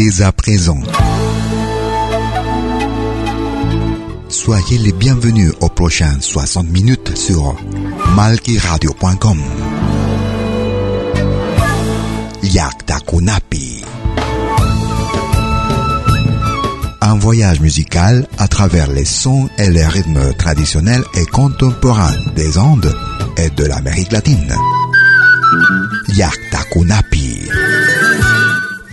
Dès à présent, soyez les bienvenus aux prochaines 60 minutes sur malquiradio.com. Yakta Kunapi. Un voyage musical à travers les sons et les rythmes traditionnels et contemporains des Andes et de l'Amérique latine. Yaktakunapi.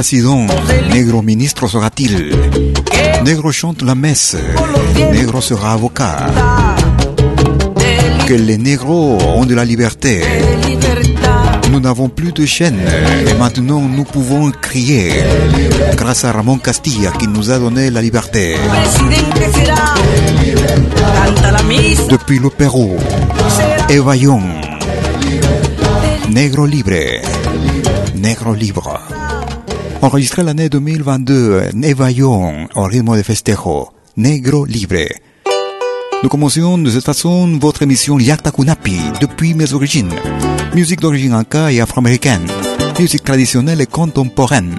Président, Negro ministre sera-t-il Negro chante la messe, Negro sera avocat. Que les négros ont de la liberté. Nous n'avons plus de chaînes et maintenant nous pouvons crier grâce à Ramon Castilla qui nous a donné la liberté. Depuis le Pérou, será Eva Young, Negro Libre, Negro Libre. Enregistré l'année 2022, Eva Young, au rythme de festejo, Negro Libre. Nous commencions de cette façon votre émission Yakta Kunapi, depuis mes origines. Musique d'origine inca et afro-américaine. Musique traditionnelle et contemporaine.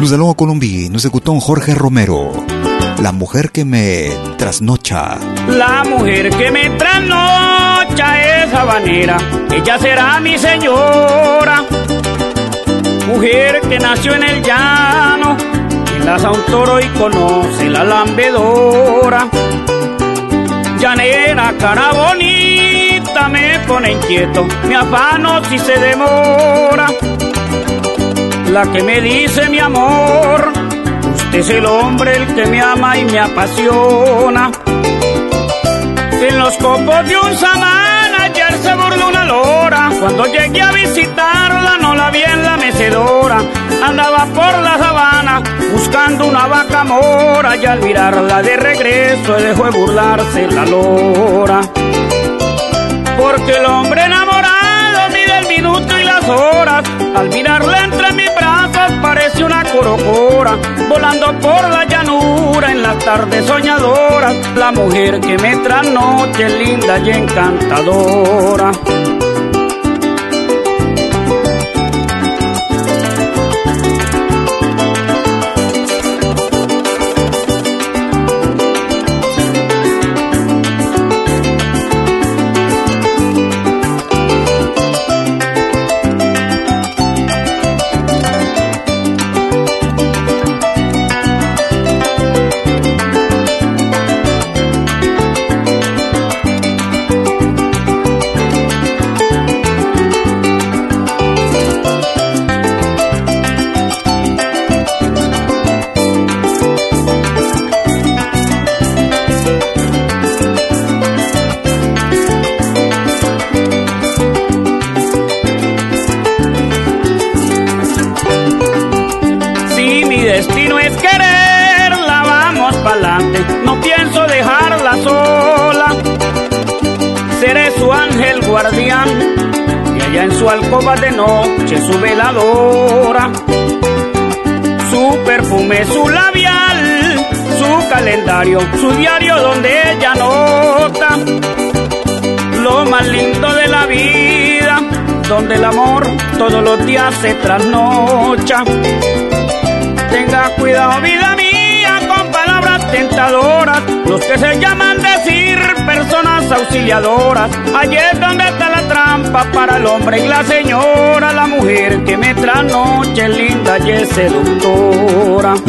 Nous allons en Colombie, nous écoutons Jorge Romero. La mujer que me trasnocha. La mujer que me trasnocha es habanera, ella será mi señora. Mujer que nació en el llano, enlaza un toro y conoce la lambedora. Llanera, cara bonita, me pone inquieto, me afano si se demora. la que me dice mi amor, usted es el hombre el que me ama y me apasiona. En los copos de un samán se burló una lora, cuando llegué a visitarla no la vi en la mecedora, andaba por la sabana buscando una vaca mora y al mirarla de regreso dejó de burlarse la lora. Porque el hombre enamorado mide el minuto y las horas, al mirarla entre parece una corocora, volando por la llanura en las tardes soñadoras, la mujer que me trasnoche linda y encantadora.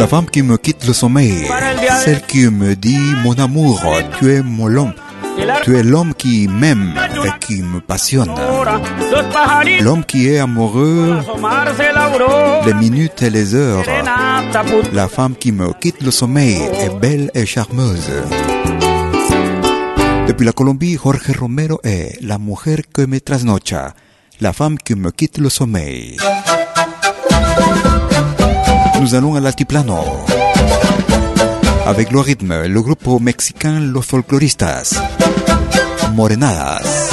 La femme qui me quitte le sommeil, celle qui me dit mon amour, tu es mon homme, tu es l'homme qui m'aime et qui me passionne. L'homme qui est amoureux les minutes et les heures. La femme qui me quitte le sommeil est belle et charmeuse. Depuis la Colombie, Jorge Romero est La mujer que me trasnocha, la femme qui me quitte le sommeil. Nous allons à l'altiplano. Avec le rythme, le groupe mexicain Los Folcloristas. Morenadas.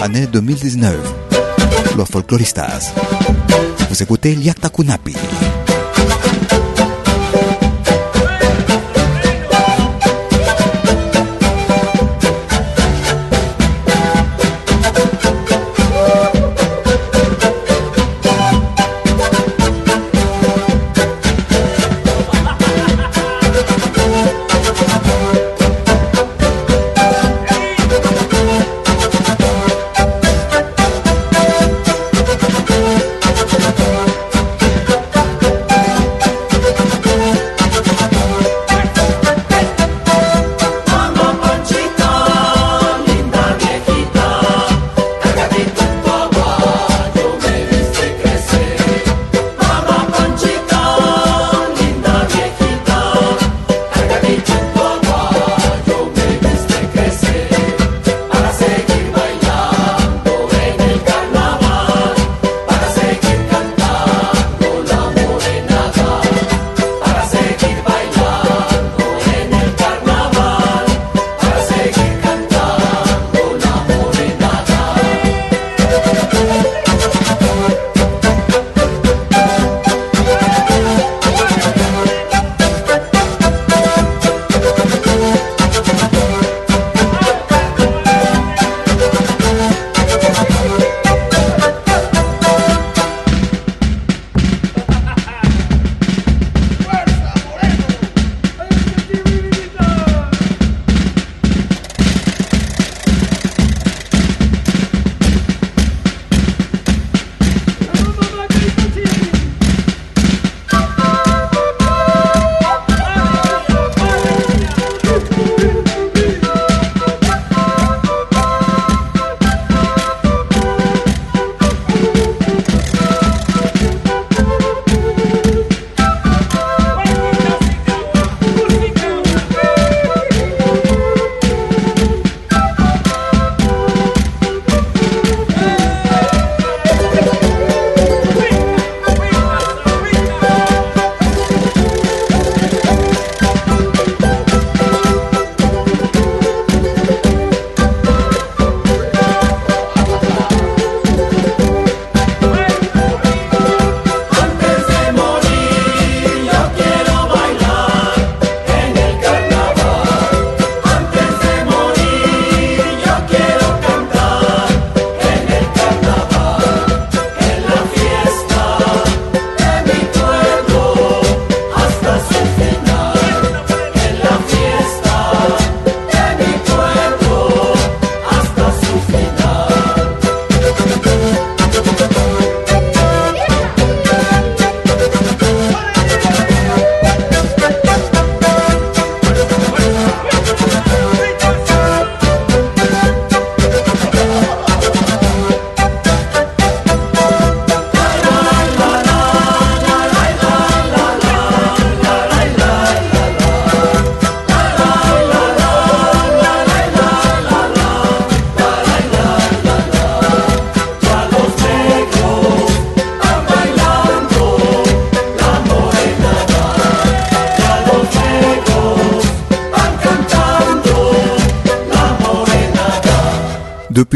Année 2019. Los Folcloristas. Vous écoutez Liakta Kunapi.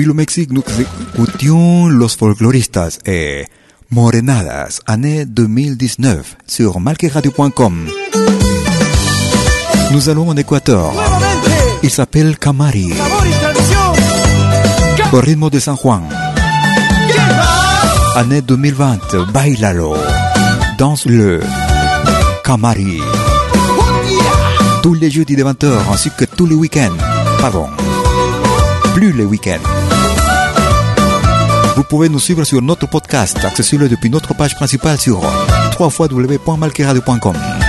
Depuis le Mexique, nous écoutions Los Folkloristas et Morenadas, année 2019, sur malqueradio.com. Nous allons en Équateur. Il s'appelle Camari. Au rythme de San Juan. Année 2020, bailalo. Danse-le. Camari. Tous les jeudis de 20h ainsi que tous les week-ends. Pardon les week-ends. Vous pouvez nous suivre sur notre podcast, accessible depuis notre page principale sur www.malqueradio.com.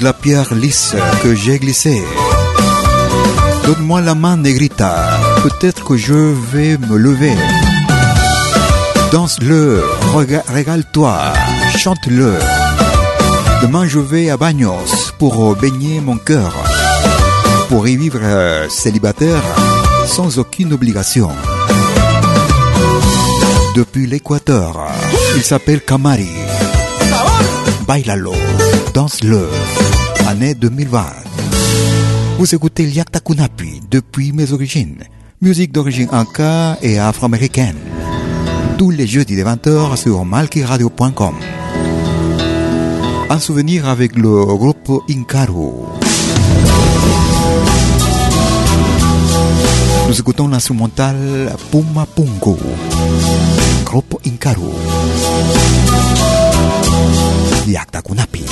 La pierre lisse que j'ai glissée. Donne-moi la main, Negrita. Peut-être que je vais me lever. Danse-le, régale-toi, chante-le. Demain je vais à Bagnos pour baigner mon cœur, pour y vivre euh, célibataire sans aucune obligation. Depuis l'Équateur, il s'appelle Kamari. Bailalo, danse-le, année 2020. Vous écoutez Liakta Kunapi depuis mes origines, musique d'origine inca et afro-américaine. Tous les jeudis de 20h sur malkiradio.com. Un souvenir avec le groupe Inkaru. Nous écoutons l'instrumental Puma Pungo. Groupe Inkaru. Yakta Kunapi.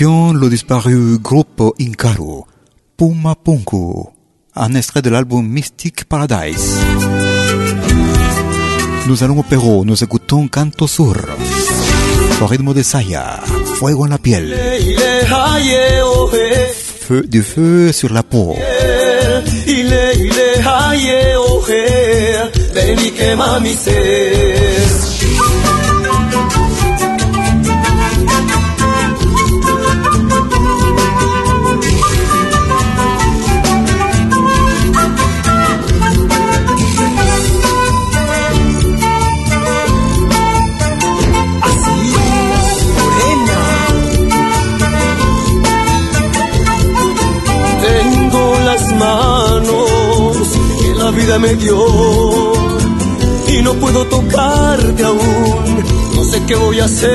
Écoutions le disparu groupe Inkaru, Puma Punku, un extrait de l'album Mystic Paradise. Nous allons au Pérou, nous écoutons Canto Sur, au rythme de Saya, Fuego en la piel, feu, du feu sur la peau. Mi ser. Manos que la vida me dio y no puedo tocarte aún. No sé qué voy a hacer.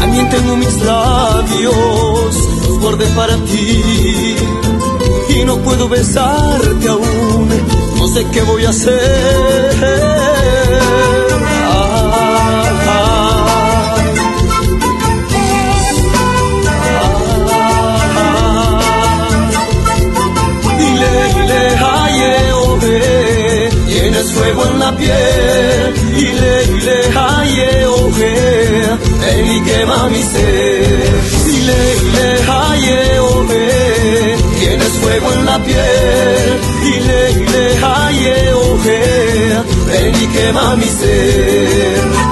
También tengo mis labios, los guardé para ti y no puedo besarte aún. No sé qué voy a hacer. Ah, ah, ah. Dile, dile, oje, tienes fuego en la piel. Dile, dile, aye, oje, ven y quema mi ser. Dile, dile, aye, oje, tienes fuego en la piel. Dile, dile, haye oje, ven y quema mi eh, eh, ser.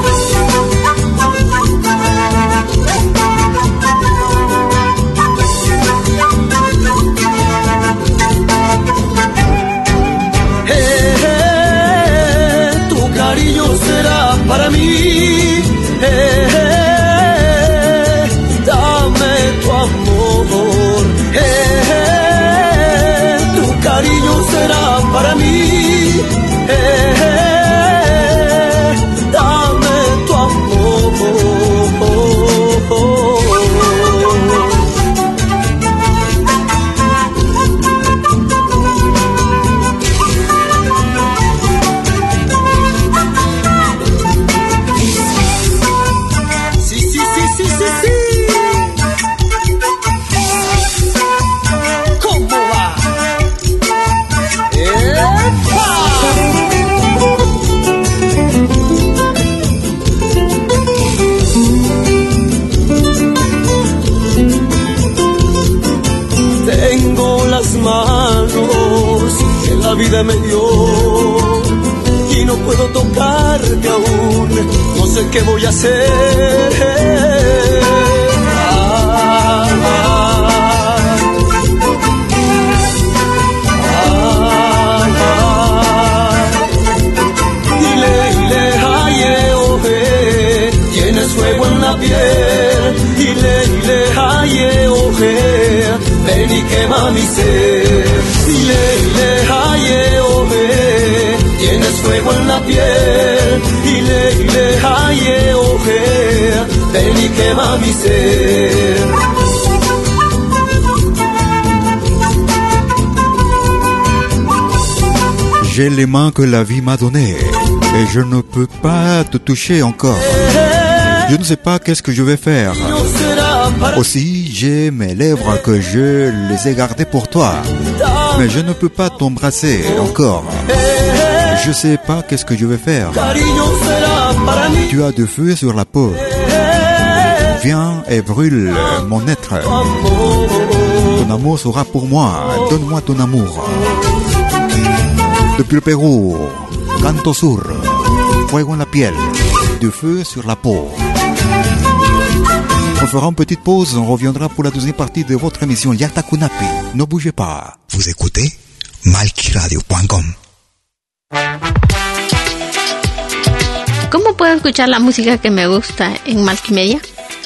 Para mí. Hey. Me dio y no puedo tocarte aún, no sé qué voy a hacer. Ah, fuego en la piel. Dile, dile, aye, oje, ven y quema mi J'ai les mains que la vie m'a données et je ne peux pas te toucher encore. Je ne sais pas qu'est-ce que je vais faire. Aussi, j'ai mes lèvres que je les ai gardées pour toi. Mais je ne peux pas t'embrasser encore. Je sais pas qu'est-ce que je vais faire. Tu as du feu sur la peau. Viens et brûle mon être. Ton amour sera pour moi. Donne-moi ton amour. Depuis le Pérou, Canto Sur, Fuego en la piel, du feu sur la peau. On fera une petite pause, on reviendra pour la deuxième partie de votre émission Yata Kunapi. Ne bougez pas. Vous écoutez malquiradio.com. ¿Cómo puedo escuchar la música que me gusta en Multimedia?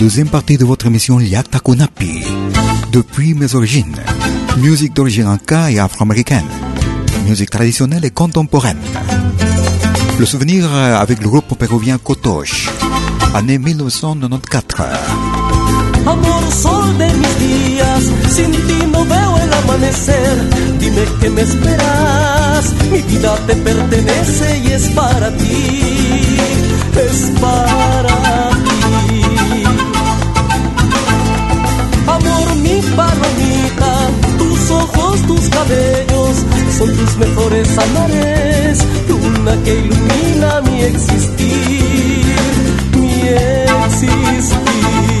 Deuxième partie de votre émission Liakta Kunapi. Depuis mes origines. Musique d'origine inca et afro-américaine. Musique traditionnelle et contemporaine. Le souvenir avec le groupe péruvien Kotosh. Année 1994. Amor, sol de mis días, sin ti no veo el amanecer. Dime que me esperas, mi vida te pertenece y es para ti, es para ti. Amor, mi palomita, tus ojos, tus cabellos, son tus mejores amores, luna que ilumina mi existir, insiste.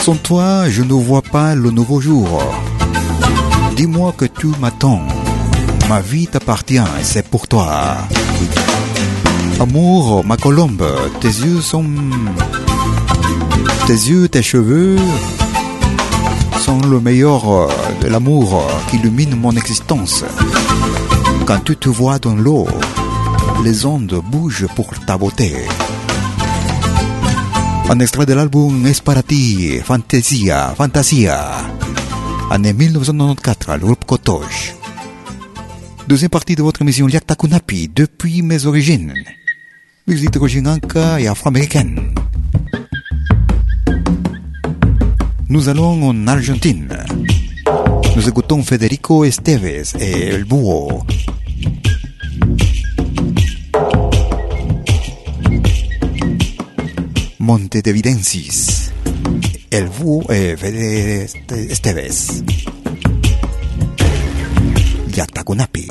Sans toi, je ne vois pas le nouveau jour. Dis-moi que tu m'attends. Ma vie t'appartient, c'est pour toi. Amour, ma colombe, tes yeux sont... Tes yeux, tes cheveux sont le meilleur de l'amour qui illumine mon existence. Quand tu te vois dans l'eau, les ondes bougent pour ta beauté. Un extrait de l'album Es para ti, Fantasia, Fantasia. Année 1994, le groupe Kotosh. Deuxième partie de votre émission Liakta Kunapi, depuis mes origines. Musique d'origine anka et afro-américaine. Nous allons en Argentine. Nous écoutons Federico Esteves et El Búho. Montedevidensis, el búho eh, este- Esteves, Yatacunapi.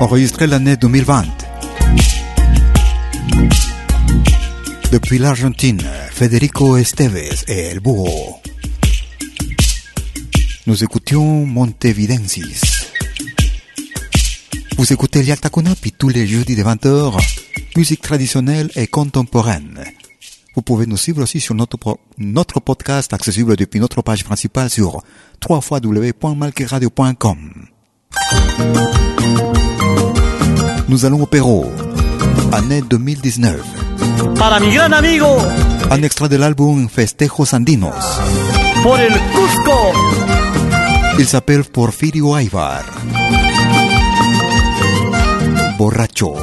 Enregistré l'année 2020. Depuis l'Argentine, Federico Esteves et El Búho. Nous écoutions Montevidensis. Vous écoutez Liakta Kunapi tous les jeudis de 20h, musique traditionnelle et contemporaine. Vous pouvez nous suivre aussi sur notre, notre podcast accessible depuis notre page principale sur www.malqueradio.com. Nous allons au Pérou, année 2019. Para mi gran amigo, Un extrait de l'album Festejos Andinos. por el Cusco. Il s'appelle Porfirio Aybar. Borracho.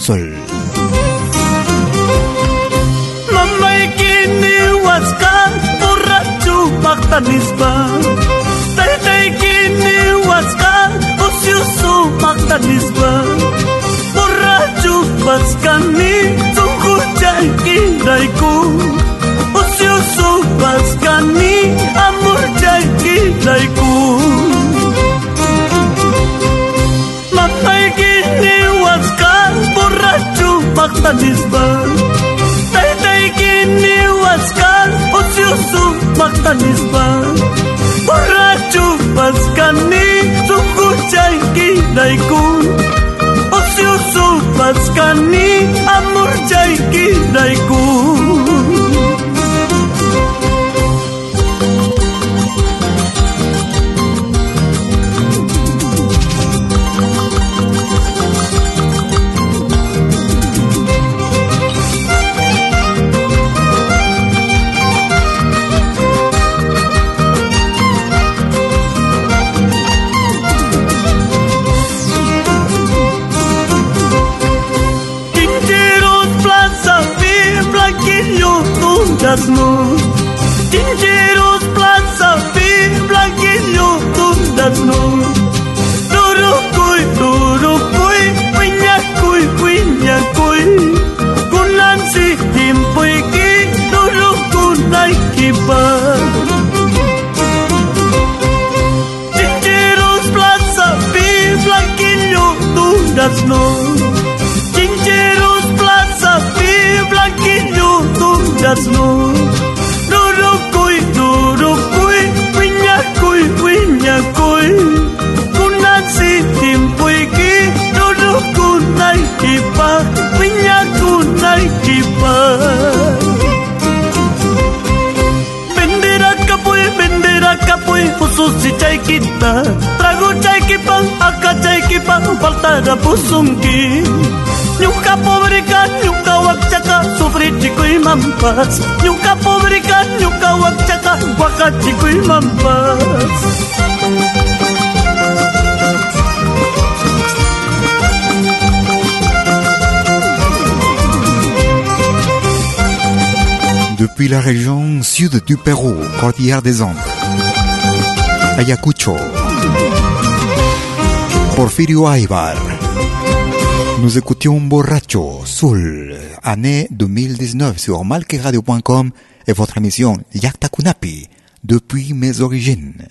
Sol. Waska, borracho nisba Borracho pascani Tunguchaki daiku Ocioso pascani Amor chaki daiku Mapai gini waska Borracho pascani nisba Tai tai gini waska uciusu maqtanispa borrachu paskani suquchaykidaykun uciusu paskani daiku. dnu. Tingerul plața fi blaghiu tu de dnu Turucui, turucui, pâinea-cui, pâinea-cui Cu lanții timpui chi, turucul n-ai chipat snu ru ru kui du ru kui winya kui winya kui kuna si tim pui ki ru ru kunai kipa winya kunai kipa kita Trago chay kipan, acá chay kipan, faltará pusungki Nyuka pobreka, nyuka wakchaka, sufrir chico y mampas. Nyuka pobreka, nyuka wakchaka, waka chico y mampas. Depuis la région sud du Pérou, cordillère des Andes. Ayacucho. Porfirio Aybar. Nous écoutions Borracho, Soul, année 2019 sur malqueradio.com et votre émission Yakta Kunapi, depuis mes origines.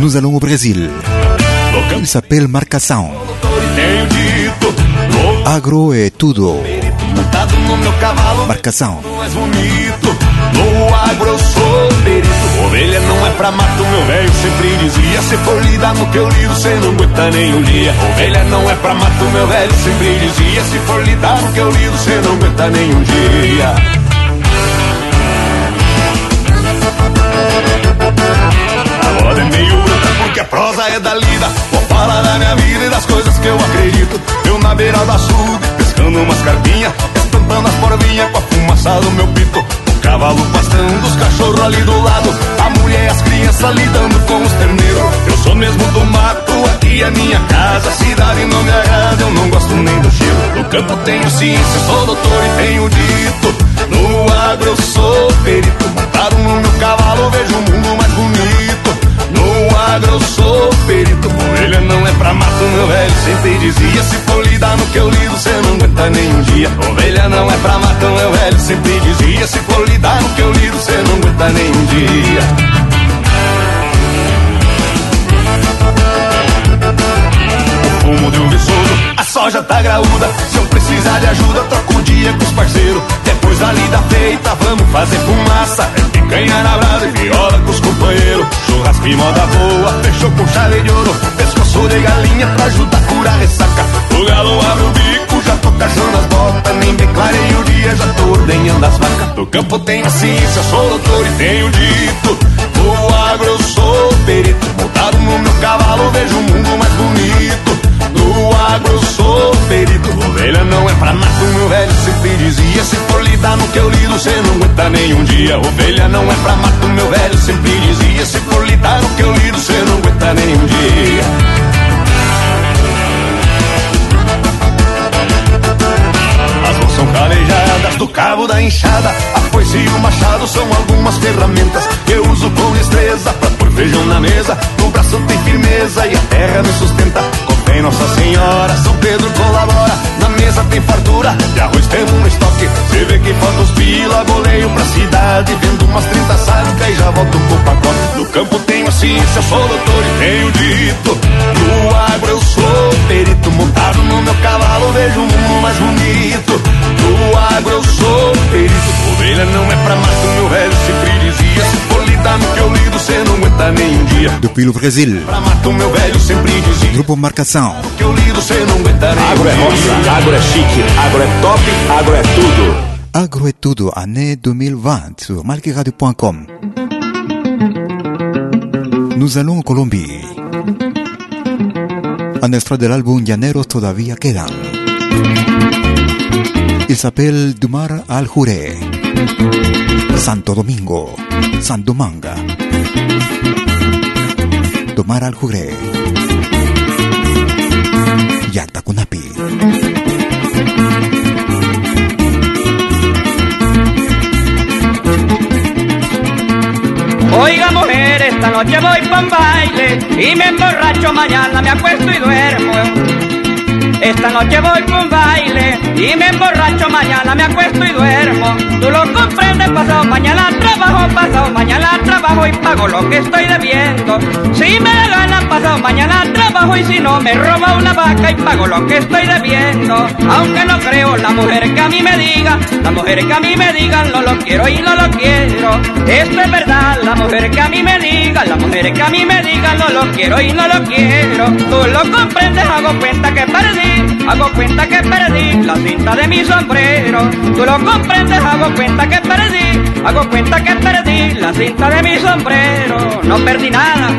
Nous allons au Brésil. Il s'appelle Marcação. Agro et tudo. Montado no meu cavalo, Marcação. mais bonito. No agro eu sou perito. Ovelha não é pra mato, meu velho sempre dizia. Se for lidar no que eu lido, cê não aguenta nem um dia. Ovelha não é pra mato, meu velho sempre dizia. Se for lidar no que eu lido, cê não aguenta nem um dia. Moda é meio bruta porque a prosa é da lida. Vou falar da minha vida e das coisas que eu acredito. Eu na beira do açude, pescando umas carpinhas, estampando as porvinhas com a fumaça do meu pito. O cavalo pastando, os cachorros ali do lado. A mulher e as crianças lidando com os terneiros. Eu sou mesmo do mato, aqui é minha casa. A cidade não me agrada, eu não gosto nem do cheiro. No campo tenho ciência, sou doutor e tenho dito. No agro eu sou perito. Montado no meu cavalo, vejo o mundo mais bonito. Agro eu sou perito Ovelha não é pra mato, meu velho. Sempre dizia Se for lidar no que eu lido, cê não aguenta nem um dia. Ovelha não é pra mato, meu velho. Sempre dizia Se for lidar no que eu lido, cê não aguenta nem um dia soja tá graúda. Se eu precisar de ajuda, troco o dia com os parceiros. Depois da lida feita, vamos fazer fumaça. É picanha na brasa e viola com os companheiros. Churrasco e moda boa, fechou com chave de ouro. Pescoço de galinha pra ajudar a curar ressaca. O galo abre o bico, já tô cachando as botas. Nem declarei o dia, já tô ordenhando as vacas. No campo tem a ciência, sou doutor e tenho dito. No agro sou perito. Montado no meu cavalo, vejo o mundo mais bonito. No agro sou perito. Ovelha não é pra mato, meu velho sempre dizia Se for lidar no que eu lido, cê não aguenta nenhum dia. Ovelha não é pra mato, meu velho sempre dizia Se for lidar no que eu lido, cê não aguenta nenhum dia. As mãos são calejadas do cabo da enxada. A foice e o machado são algumas ferramentas Que eu uso com destreza pra pôr feijão na mesa No braço tem firmeza e a terra me sustenta Vem Nossa Senhora, São Pedro colabora. Na mesa tem fartura, de arroz temos no estoque. Você vê que falta os pila, goleio pra cidade. Vendo umas 30 sacas e já volto com o pacote. No campo tenho a ciência, sou doutor e tenho dito. No agro eu sou perito, montado no meu cavalo, vejo o mundo mais bonito. No agro eu sou perito, ovelha não é pra mato, meu velho sempre dizia. Se for lidar no que eu lido, cê não aguenta nem um dia. Depuis le Brésil, Pra mato, meu velho sempre dizia. Grupo Marcação. Que eu lido, cê não aguenta nem Agro é roça, agro é chique, agro é top, agro é tudo. Agro et Tudo, année 2020, sur malqueradio.com. Nous allons en Colombie. Un extrait de l'album Llaneros todavía quedan. Il s'appelle Dumar al Juré. Santo Domingo. Santo Manga. Dumar Juré. Yactacunapi. Oiga mujer, esta noche voy pa' un baile y me emborracho, mañana me acuesto y duermo. Esta noche voy un baile y me emborracho, mañana me acuesto y duermo. Tú lo comprendes, pasado mañana trabajo, pasado mañana trabajo y pago lo que estoy debiendo. Si me da gana, pasado mañana trabajo y si no me roba una vaca y pago lo que estoy debiendo. Aunque no creo la mujer que a mí me diga, la mujer que a mí me diga no lo quiero y no lo quiero. Esto es verdad, la mujer que a mí me diga, la mujer que a mí me diga no lo quiero y no lo quiero. Tú lo comprendes, hago cuenta que perdí, hago cuenta que perdí la cinta de mi sombrero. Tú lo comprendes, hago cuenta que perdí, hago cuenta que perdí la cinta de mi sombrero. No perdí nada.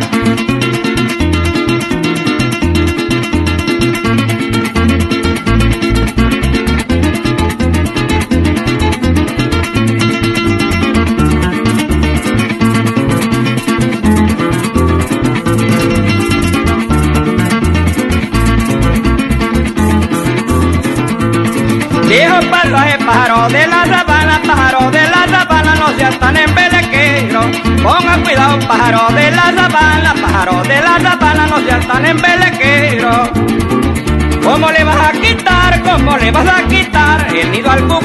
Tan embelequero. ¿Cómo le vas a quitar, cómo le vas a quitar el nido al cucarachero?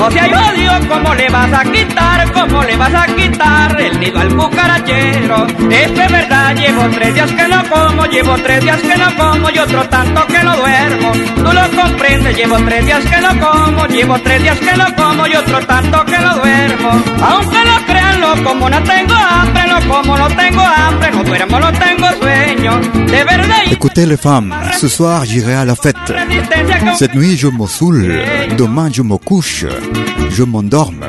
No seas odio, ¿cómo le vas a quitar, cómo le vas a quitar el nido al cucarachero? Esto es verdad, llevo tres días que no como, llevo tres días que no como y otro tanto que no duermo. Tú lo comprendes, llevo tres días que no como, llevo tres días que no como y otro tanto que no duermo. Aunque no crean, lo como no tengo hambre, lo como no tengo hambre, no duermo, no tengo sueño. De verdad. Écoutez les femmes, ce soir j'irai à la fête. Cette nuit je me saoule, demain je me couche, je m'endorme.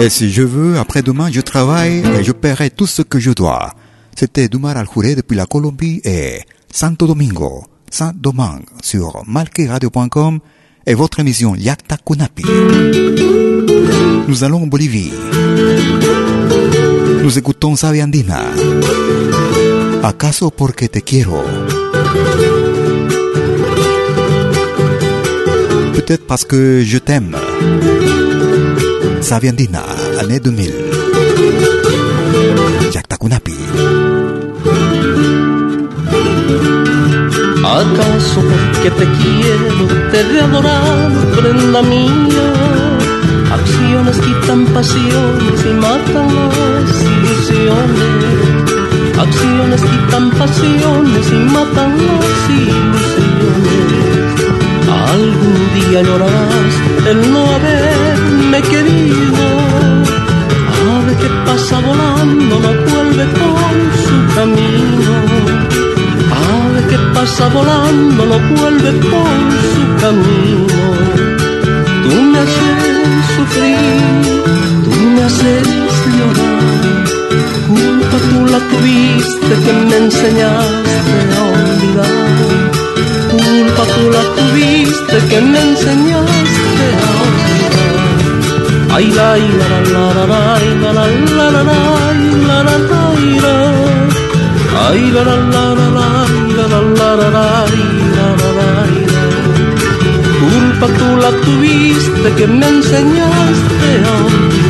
Et si je veux, après-demain je travaille et je paierai tout ce que je dois. C'était Dumar al depuis la Colombie et Santo Domingo, Saint Domingue sur malqueradio.com et votre émission Yakta Kunapi. Nous allons en Bolivie. Nous écoutons Sabia Andina. ¿Acaso porque te quiero? Peut-être parce que je t'aime. Saviandina, année 2000. Yaktakunapi. ¿Acaso porque te quiero, te he adorado, prenda mía? Acciones quitan pasiones y matan las ilusiones. Acciones quitan pasiones y matan las ilusiones. Algún día llorarás el no haberme querido. Ave que pasa volando no vuelve por su camino. Ave que pasa volando no vuelve por su camino. Tú me haces sufrir, tú me haces llorar. Culpa tú la tuviste que me enseñaste a olvidar tú la tuviste que me enseñaste a. Ay, la, la, la, la, la, la, la, la, la, la, la, Ay, la, la, la, la, la, la, la, la, Culpa tú la tuviste que me enseñaste a olvidar.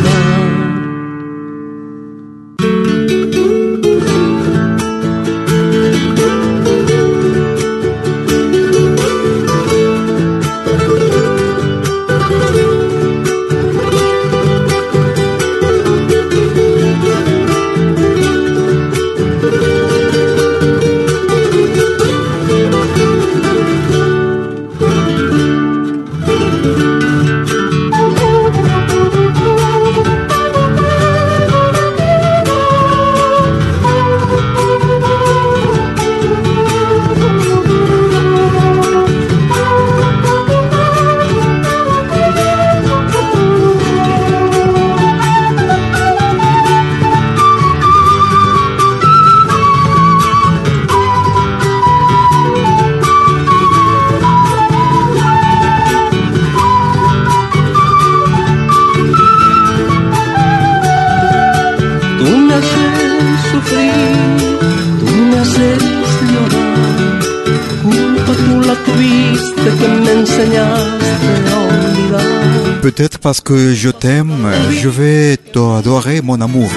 Peut-être parce que je t'aime, je vais t'adorer mon amour.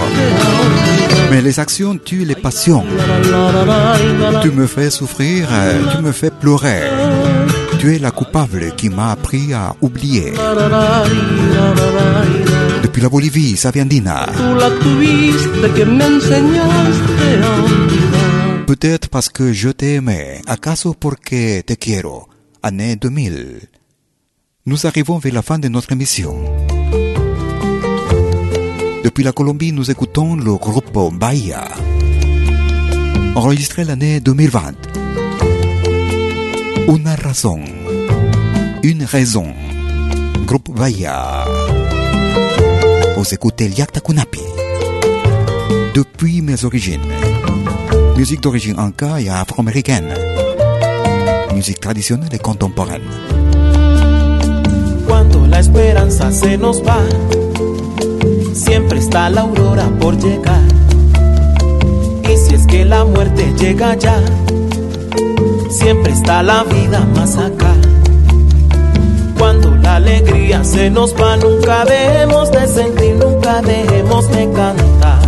Mais les actions tuent les passions. Tu me fais souffrir, tu me fais pleurer. Tu es la coupable qui m'a appris à oublier. Depuis la Bolivie, Saviandina. Peut-être parce que je t'aimais, acaso porque te quiero, année 2000. Nous arrivons vers la fin de notre émission. Depuis la Colombie, nous écoutons le groupe Bahia, enregistré l'année 2020. Una razón, une raison, groupe Bahia. Vous écoutez Liakta Kunapi. Depuis mes origines, musique d'origine anka et afro-américaine, musique traditionnelle et contemporaine. Esperanza se nos va, siempre está la aurora por llegar. Y si es que la muerte llega ya, siempre está la vida más acá. Cuando la alegría se nos va, nunca dejemos de sentir, nunca dejemos de cantar.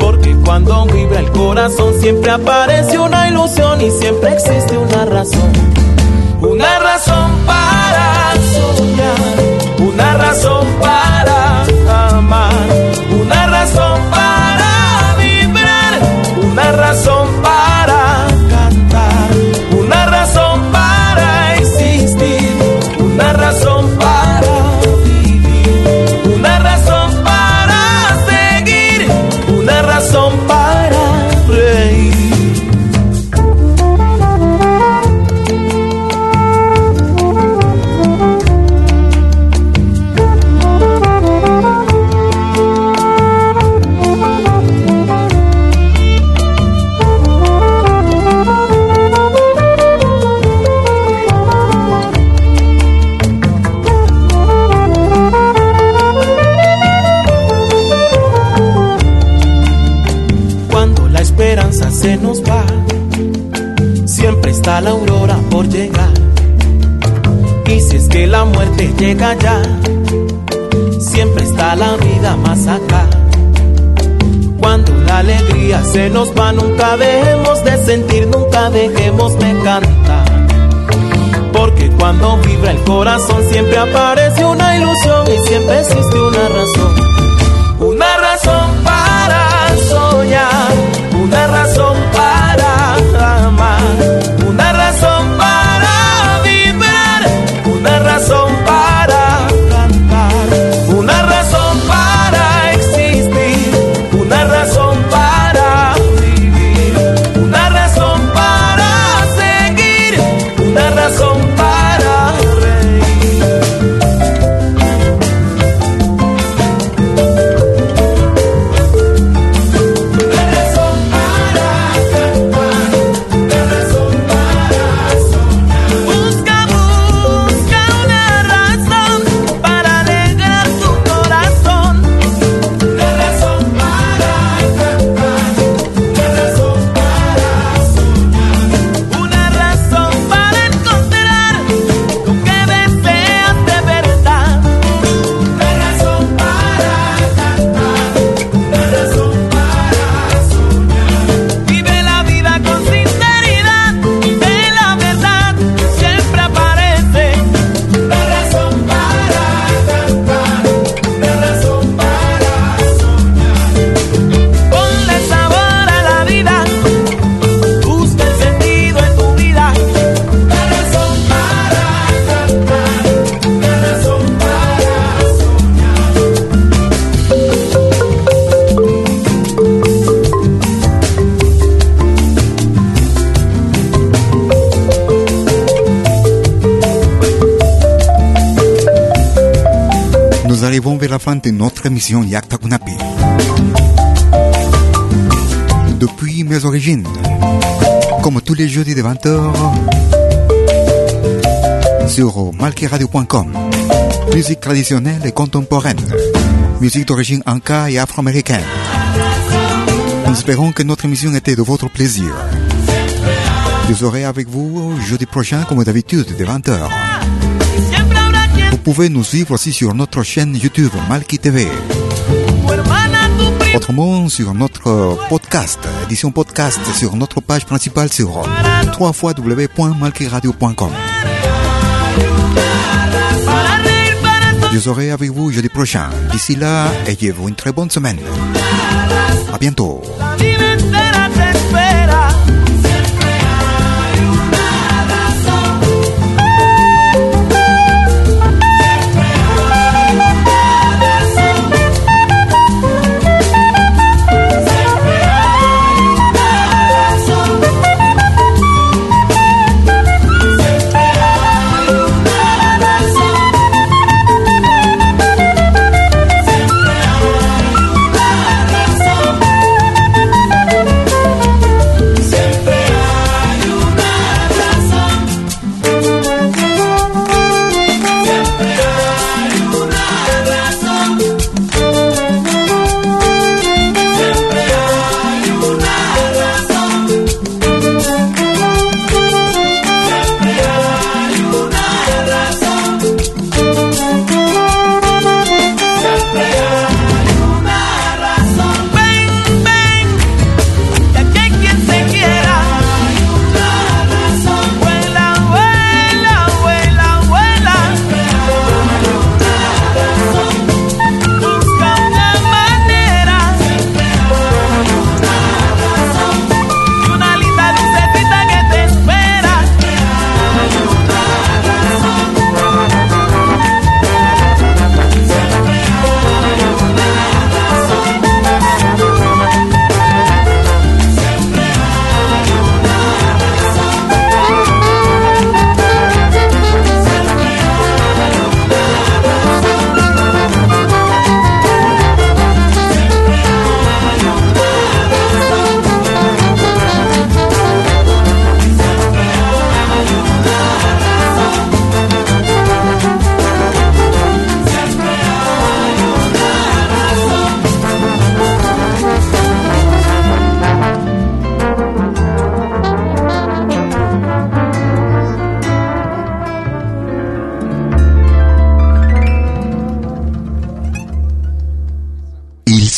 Porque cuando vibra el corazón, siempre aparece una ilusión y siempre existe una razón. Una razón para 重要。Notre émission Yakta Kunapi. Depuis mes origines, comme tous les jeudis de 20h, sur malkiradio.com, musique traditionnelle et contemporaine, musique d'origine anka et afro-américaine. Nous espérons que notre émission était de votre plaisir. Je serai avec vous jeudi prochain comme d'habitude de 20h. Vous pouvez nous suivre aussi sur notre chaîne YouTube Malki TV. Autrement sur notre podcast, édition podcast sur notre page principale sur www.malkiradio.com. Je serai avec vous jeudi prochain. D'ici là, ayez-vous une très bonne semaine. À bientôt.